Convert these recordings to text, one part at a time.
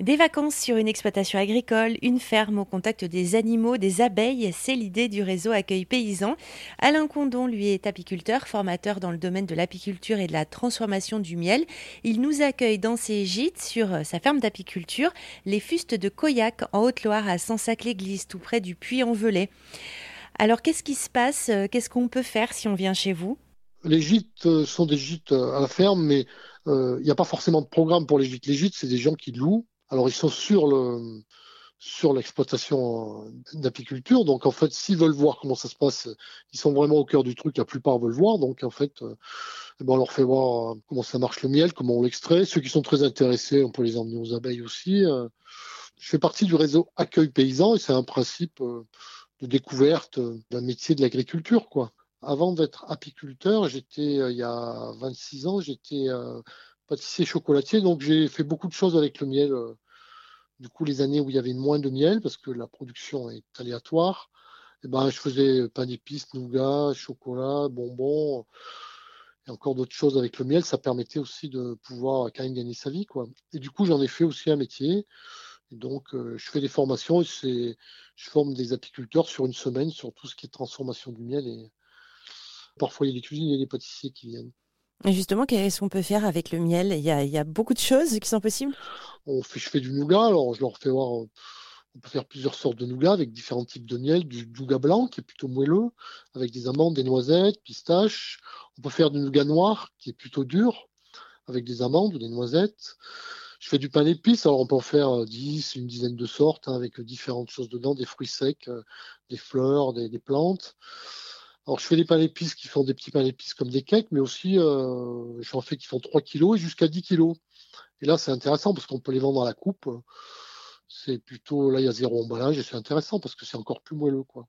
Des vacances sur une exploitation agricole, une ferme au contact des animaux, des abeilles, c'est l'idée du réseau Accueil Paysan. Alain Condon, lui, est apiculteur, formateur dans le domaine de l'apiculture et de la transformation du miel. Il nous accueille dans ses gîtes sur euh, sa ferme d'apiculture, les Fustes de Coyac, en Haute-Loire, à Sansac-l'Église, tout près du Puy-en-Velay. Alors, qu'est-ce qui se passe Qu'est-ce qu'on peut faire si on vient chez vous? Les gîtes euh, sont des gîtes euh, à la ferme, mais il n'y a pas forcément de programme pour les gîtes. Les gîtes, c'est des gens qui louent alors, ils sont sur le sur l'exploitation d'apiculture. Donc, en fait, s'ils veulent voir comment ça se passe, ils sont vraiment au cœur du truc. La plupart veulent voir. Donc, en fait, euh, eh ben, on leur fait voir euh, comment ça marche le miel, comment on l'extrait. Ceux qui sont très intéressés, on peut les emmener aux abeilles aussi. Euh. Je fais partie du réseau Accueil Paysan et c'est un principe de découverte d'un métier de l'agriculture. Avant d'être apiculteur, j'étais, il y a 26 ans, j'étais pâtissier chocolatier, donc j'ai fait beaucoup de choses avec le miel du coup, les années où il y avait moins de miel, parce que la production est aléatoire, eh ben, je faisais pain d'épices, nougat, chocolat, bonbons, et encore d'autres choses avec le miel. Ça permettait aussi de pouvoir quand même gagner sa vie. Quoi. Et du coup, j'en ai fait aussi un métier. donc, euh, je fais des formations et je forme des apiculteurs sur une semaine sur tout ce qui est transformation du miel. Et parfois, il y a des cuisiniers et des pâtissiers qui viennent. Justement, qu'est-ce qu'on peut faire avec le miel? Il y, a, beaucoup de choses qui sont possibles? Je fais du nougat, alors je leur fais voir. On peut faire plusieurs sortes de nougat avec différents types de miel, du nougat blanc qui est plutôt moelleux, avec des amandes, des noisettes, pistaches. On peut faire du nougat noir qui est plutôt dur, avec des amandes ou des noisettes. Je fais du pain d'épices, alors on peut en faire 10, une dizaine de sortes, hein, avec différentes choses dedans, des fruits secs, euh, des fleurs, des plantes. Alors, je fais des pains d'épices qui font des petits pains d'épices comme des cakes, mais aussi, euh, j'en fais qui font 3 kilos et jusqu'à 10 kilos. Et là, c'est intéressant parce qu'on peut les vendre à la coupe. C'est plutôt, là, il y a zéro emballage et c'est intéressant parce que c'est encore plus moelleux, quoi.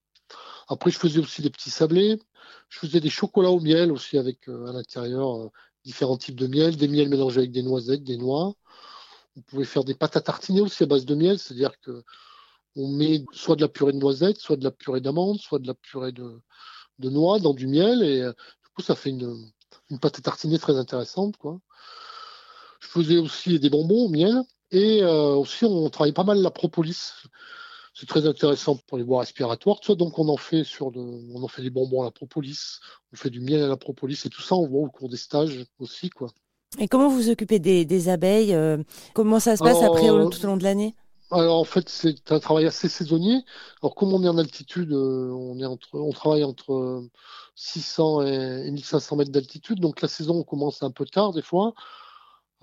Après, je faisais aussi des petits sablés. Je faisais des chocolats au miel aussi avec euh, à l'intérieur euh, différents types de miel, des miels mélangés avec des noisettes, des noix. On pouvait faire des pâtes à tartiner aussi à base de miel, c'est-à-dire que on met soit de la purée de noisettes, soit de la purée d'amandes, soit de la purée de, de noix dans du miel et euh, du coup ça fait une, pâte à tartiner très intéressante quoi. Je faisais aussi des bonbons au miel et euh, aussi on travaille pas mal la propolis. C'est très intéressant pour les voies respiratoires. Tout donc on en fait sur on en fait des bonbons à la propolis, on fait du miel à la propolis et tout ça on voit au cours des stages aussi quoi. Et comment vous occupez des, abeilles euh, Comment ça se passe après tout au long de l'année? Alors en fait, c'est un travail assez saisonnier. Alors comme on est en altitude, euh, on est entre, on travaille entre 600 et 1500 mètres d'altitude. Donc la saison commence un peu tard des fois,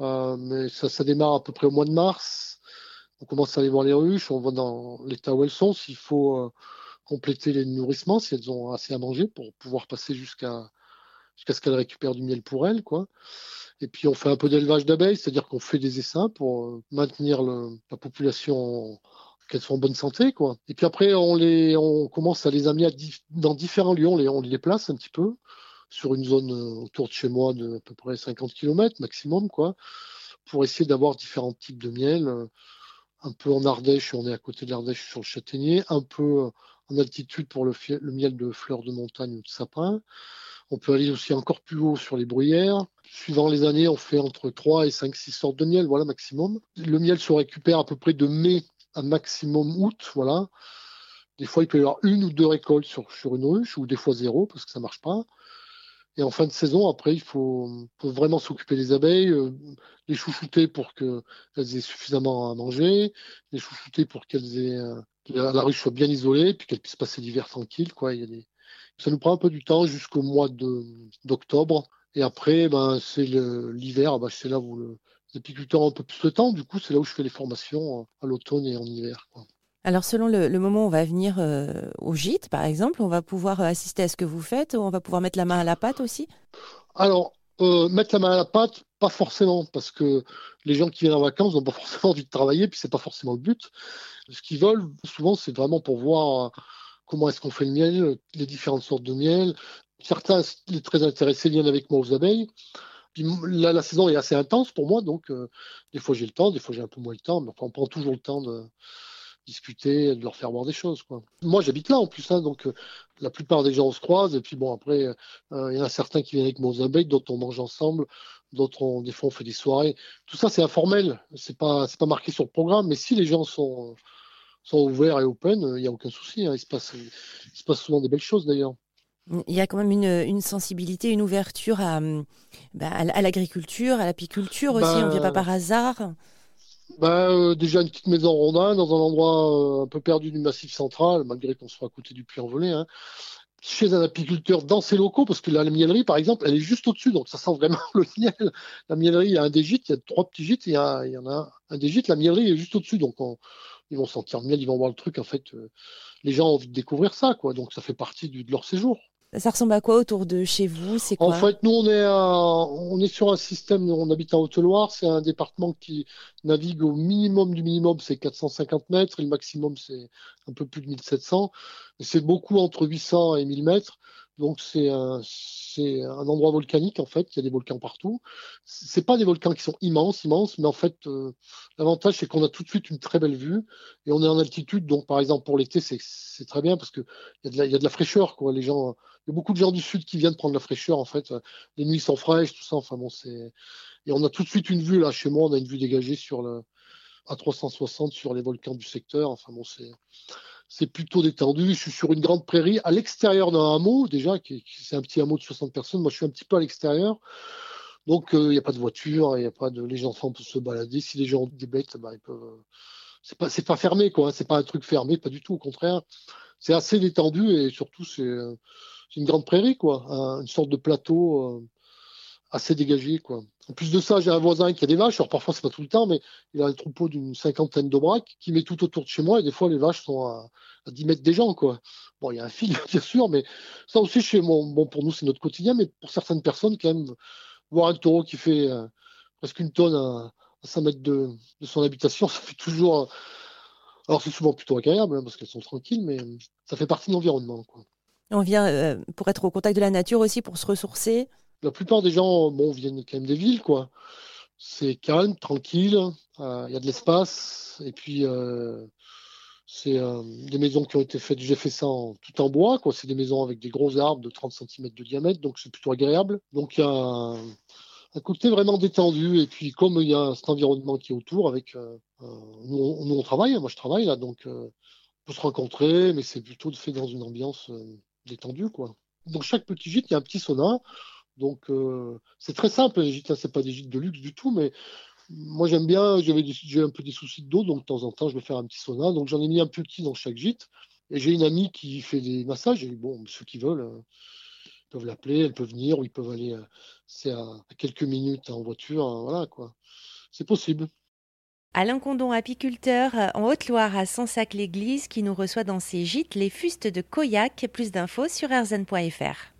euh, mais ça, ça démarre à peu près au mois de mars. On commence à aller voir les ruches, on voit dans l'état où elles sont, s'il faut euh, compléter les nourrissements, si elles ont assez à manger pour pouvoir passer jusqu'à ce qu'elles récupèrent du miel pour elles. Et puis on fait un peu d'élevage d'abeilles, c'est-à-dire qu'on fait des essaims pour euh, maintenir la population qu'elles soient en bonne santé. Et puis après, on commence à les amener dans différents lieux, on les, on les déplace un petit peu sur une zone euh, autour de chez moi de à peu près 50 km maximum, quoi, pour essayer d'avoir différents types de miel. Euh, un peu en Ardèche, on est à côté de l'Ardèche sur le châtaignier, un peu en altitude pour le, le miel de fleurs de montagne ou de sapin. On peut aller aussi encore plus haut sur les bruyères. Suivant les années, on fait entre 3 et 5, 6 sortes de miel, voilà, maximum. Le miel se récupère à peu près de mai à maximum août, voilà. Des fois, il peut y avoir une ou deux récoltes sur, sur une ruche, ou des fois zéro, parce que ça marche pas. Et en fin de saison, après, il faut, vraiment s'occuper des abeilles, euh, les chouchouter pour qu'elles aient suffisamment à manger, les chouchouter pour qu'elles aient euh, la, ruche soit bien isolée, puis qu'elles puissent passer l'hiver tranquille. Quoi. Ça nous prend un peu du temps jusqu'au mois d'octobre. Et après, ben, c'est l'hiver, ben, c'est là où les apiculteurs ont un peu plus de temps. Du coup, c'est là où je fais les formations à l'automne et en hiver. Alors, selon le, moment où on va venir euh, au gîte, par exemple, on va pouvoir assister à ce que vous faites, ou on va pouvoir mettre la main à la pâte aussi? Alors, euh, mettre la main à la pâte, pas forcément, parce que les gens qui viennent en vacances n'ont pas forcément envie de travailler, puis c'est pas forcément le but. Ce qu'ils veulent, souvent, c'est vraiment pour voir comment est-ce qu'on fait le miel, les différentes sortes de miel. Certains sont très intéressés viennent avec moi aux abeilles. La saison est assez intense pour moi, donc euh, des fois j'ai le temps, des fois j'ai un peu moins le temps, mais on prend toujours le temps de discuter, de leur faire voir des choses. Moi j'habite là en plus, hein, donc euh, la plupart des gens se croisent, et puis bon après, euh, il y en a certains qui viennent avec moi aux abeilles, d'autres on mange ensemble. D'autres, des fois, on fait des soirées. Tout ça, c'est informel. C'est pas, pas marqué sur le programme. Mais si les gens sont, sont ouverts et open, il n'y a aucun souci. Hein. Il, se passe, il se passe souvent des belles choses d'ailleurs. Il y a quand même une, une sensibilité, une ouverture à, bah, à l'agriculture, à l'apiculture aussi. on ne vient pas bah, par hasard. Bah, euh, déjà une petite maison rondin dans un endroit euh, un peu perdu du massif central, malgré qu'on soit à côté du puits envolé. Hein chez un apiculteur dans ses locaux, parce que la miellerie, par exemple, elle est juste au-dessus, donc ça sent vraiment le miel. La miellerie, il y a un des gîtes, il y a trois petits gîtes, il y, a, il y en a un des gîtes, la miellerie est juste au-dessus, donc ils vont sentir miel, ils vont voir le truc, en fait, euh, les gens ont envie de découvrir ça, quoi, donc ça fait partie de leur séjour. Ça ressemble à quoi autour de chez vous? C'est quoi? En fait, nous, on est, on est sur un système, on habite en Haute-Loire, c'est un département qui navigue au minimum du minimum, c'est 450 mètres, et le maximum, c'est un peu plus de 1700. C'est beaucoup entre 800 et 1000 mètres. Donc c'est un, c'est un endroit volcanique en fait, il y a des volcans partout. C'est pas des volcans qui sont immenses, immenses, mais en fait euh, l'avantage c'est qu'on a tout de suite une très belle vue et on est en altitude, donc par exemple pour l'été c'est, très bien parce que il y a de la, il y a de la fraîcheur quoi. Les gens, il y a beaucoup de gens du sud qui viennent prendre la fraîcheur en fait. Les nuits sont fraîches, tout ça. Enfin bon c'est et on a tout de suite une vue là chez moi, on a une vue dégagée sur le à 360 sur les volcans du secteur. Enfin bon c'est c'est plutôt détendu. Je suis sur une grande prairie à l'extérieur d'un hameau, déjà, qui, c'est un petit hameau de 60 personnes. Moi, je suis un petit peu à l'extérieur. Donc, il euh, n'y a pas de voiture, il y a pas de, les enfants peuvent se balader. Si les gens ont des bêtes, bah, ils peuvent. Euh, c'est pas, c'est pas fermé, quoi. Hein. C'est pas un truc fermé, pas du tout. Au contraire, c'est assez détendu et surtout, c'est, euh, une grande prairie, quoi. une sorte de plateau assez dégagé, quoi. En plus de ça, j'ai un voisin qui a des vaches. Alors parfois, c'est pas tout le temps, mais il a un troupeau d'une cinquantaine braques qui met tout autour de chez moi. Et des fois, les vaches sont à, 10 mètres des gens, quoi. Bon, il y a un fil, bien sûr, mais ça aussi, chez moi, bon, pour nous, c'est notre quotidien, mais pour certaines personnes, quand même, voir un taureau qui fait euh, presque une tonne à, 5 mètres de, son habitation, ça fait toujours. Euh, alors, c'est souvent plutôt agréable, hein, parce qu'elles sont tranquilles, mais ça fait partie de l'environnement. On vient euh, pour être au contact de la nature aussi, pour se ressourcer la plupart des gens bon, viennent quand même des villes, quoi. C'est calme, tranquille, euh, il y a de l'espace, et puis euh, c'est euh, des maisons qui ont été faites, j'ai fait ça tout en bois, quoi. C'est des maisons avec des gros arbres de 30 cm de diamètre, donc c'est plutôt agréable. Donc il y a un, côté vraiment détendu, et puis comme il y a cet environnement qui est autour, avec nous, on, travaille, moi je travaille là, donc on peut se rencontrer, mais c'est plutôt fait dans une ambiance détendue, quoi. Chaque petit gîte, il y a un petit sauna. Donc euh, c'est très simple, les gîtes, c'est pas des gîtes de luxe du tout, mais moi j'aime bien, j'ai un peu des soucis d'eau, donc de temps en temps je vais faire un petit sauna, donc j'en ai mis un petit dans chaque gîte, et j'ai une amie qui fait des massages, et bon, ceux qui veulent euh, peuvent l'appeler, elle peut venir, ou ils peuvent aller, euh, c'est à, quelques minutes en voiture, hein, voilà quoi, c'est possible. Alain Condon, apiculteur en Haute-Loire à Sansac-l'Église, qui nous reçoit dans ses gîtes les fustes de Coyac. Plus d'infos sur erzen.fr.